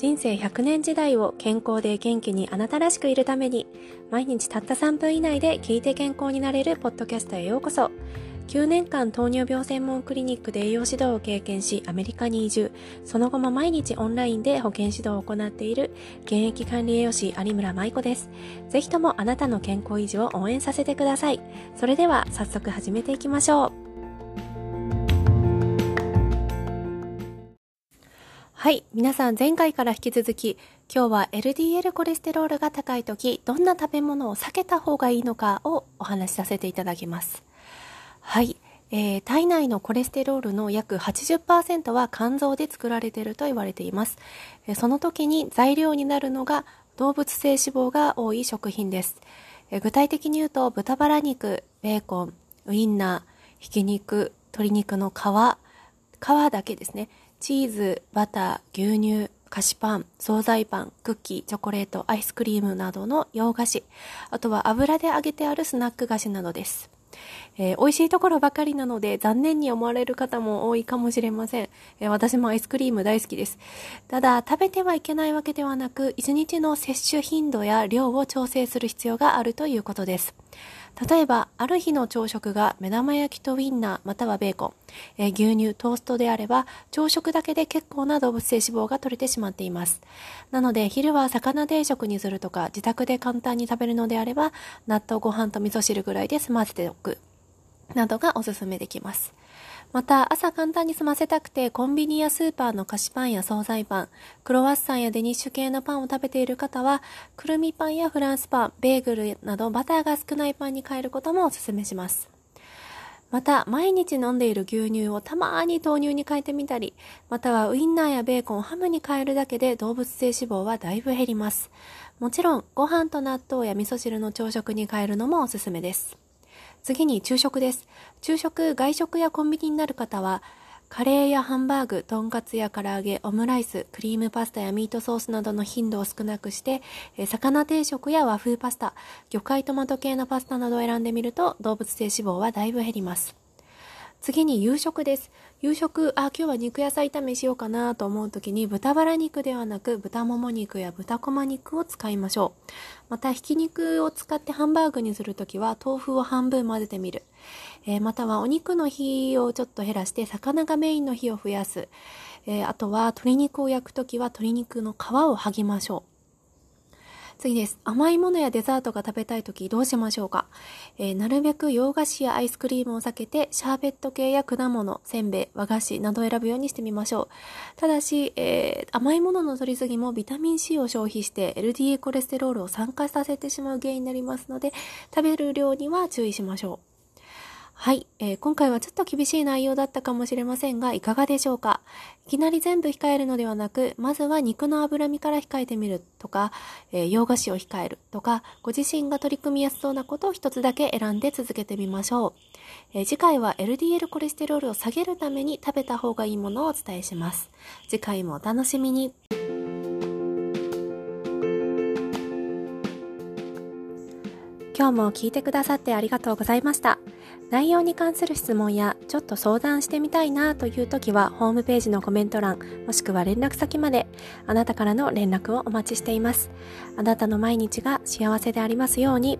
人生100年時代を健康で元気にあなたらしくいるために毎日たった3分以内で聞いて健康になれるポッドキャストへようこそ。9年間糖尿病専門クリニックで栄養指導を経験しアメリカに移住。その後も毎日オンラインで保健指導を行っている。現役管理栄養士有村舞子です。ぜひともあなたの健康維持を応援させてください。それでは早速始めていきましょう。はい。皆さん前回から引き続き、今日は LDL コレステロールが高い時、どんな食べ物を避けた方がいいのかをお話しさせていただきます。はい。えー、体内のコレステロールの約80%は肝臓で作られていると言われています。え、その時に材料になるのが動物性脂肪が多い食品です。え、具体的に言うと豚バラ肉、ベーコン、ウインナー、ひき肉、鶏肉の皮、皮だけですね。チーズ、バター、牛乳、菓子パン、惣菜パン、クッキー、チョコレート、アイスクリームなどの洋菓子、あとは油で揚げてあるスナック菓子などです。えー、美味しいところばかりなので残念に思われる方も多いかもしれません、えー、私もアイスクリーム大好きです。ただ、食べてはいけないわけではなく、1日の摂取頻度や量を調整する必要があるということです。例えば、ある日の朝食が目玉焼きとウインナーまたはベーコン、えー、牛乳、トーストであれば、朝食だけで結構な動物性脂肪が取れてしまっています。なので、昼は魚定食にするとか、自宅で簡単に食べるのであれば、納豆ご飯と味噌汁ぐらいで済ませておく。などがおすすめできます。また、朝簡単に済ませたくて、コンビニやスーパーの菓子パンや惣菜パン、クロワッサンやデニッシュ系のパンを食べている方は、くるみパンやフランスパン、ベーグルなどバターが少ないパンに変えることもおすすめします。また、毎日飲んでいる牛乳をたまに豆乳に変えてみたり、またはウインナーやベーコンをハムに変えるだけで動物性脂肪はだいぶ減ります。もちろん、ご飯と納豆や味噌汁の朝食に変えるのもおすすめです。次に昼食です。昼食、外食やコンビニになる方は、カレーやハンバーグ、とんかつや唐揚げ、オムライス、クリームパスタやミートソースなどの頻度を少なくして、魚定食や和風パスタ、魚介トマト系のパスタなどを選んでみると動物性脂肪はだいぶ減ります。次に夕食です。夕食、あ、今日は肉野菜炒めしようかなと思う時に豚バラ肉ではなく豚もも肉や豚こま肉を使いましょう。また、ひき肉を使ってハンバーグにするときは豆腐を半分混ぜてみる。えー、またはお肉の火をちょっと減らして魚がメインの火を増やす。えー、あとは鶏肉を焼くときは鶏肉の皮を剥ぎましょう。次です。甘いものやデザートが食べたいときどうしましょうか、えー、なるべく洋菓子やアイスクリームを避けて、シャーベット系や果物、せんべい、和菓子などを選ぶようにしてみましょう。ただし、えー、甘いものの摂りすぎもビタミン C を消費して LDA コレステロールを酸化させてしまう原因になりますので、食べる量には注意しましょう。はい、えー、今回はちょっと厳しい内容だったかもしれませんが、いかがでしょうか？いきなり全部控えるのではなく、まずは肉の脂身から控えてみるとか、えー、洋菓子を控えるとか、ご自身が取り組みやすそうなことを一つだけ選んで続けてみましょう。えー、次回は LDL コレステロールを下げるために食べた方がいいものをお伝えします。次回もお楽しみに。今日も聞いてくださってありがとうございました。内容に関する質問やちょっと相談してみたいなという時はホームページのコメント欄もしくは連絡先まであなたからの連絡をお待ちしています。あなたの毎日が幸せでありますように。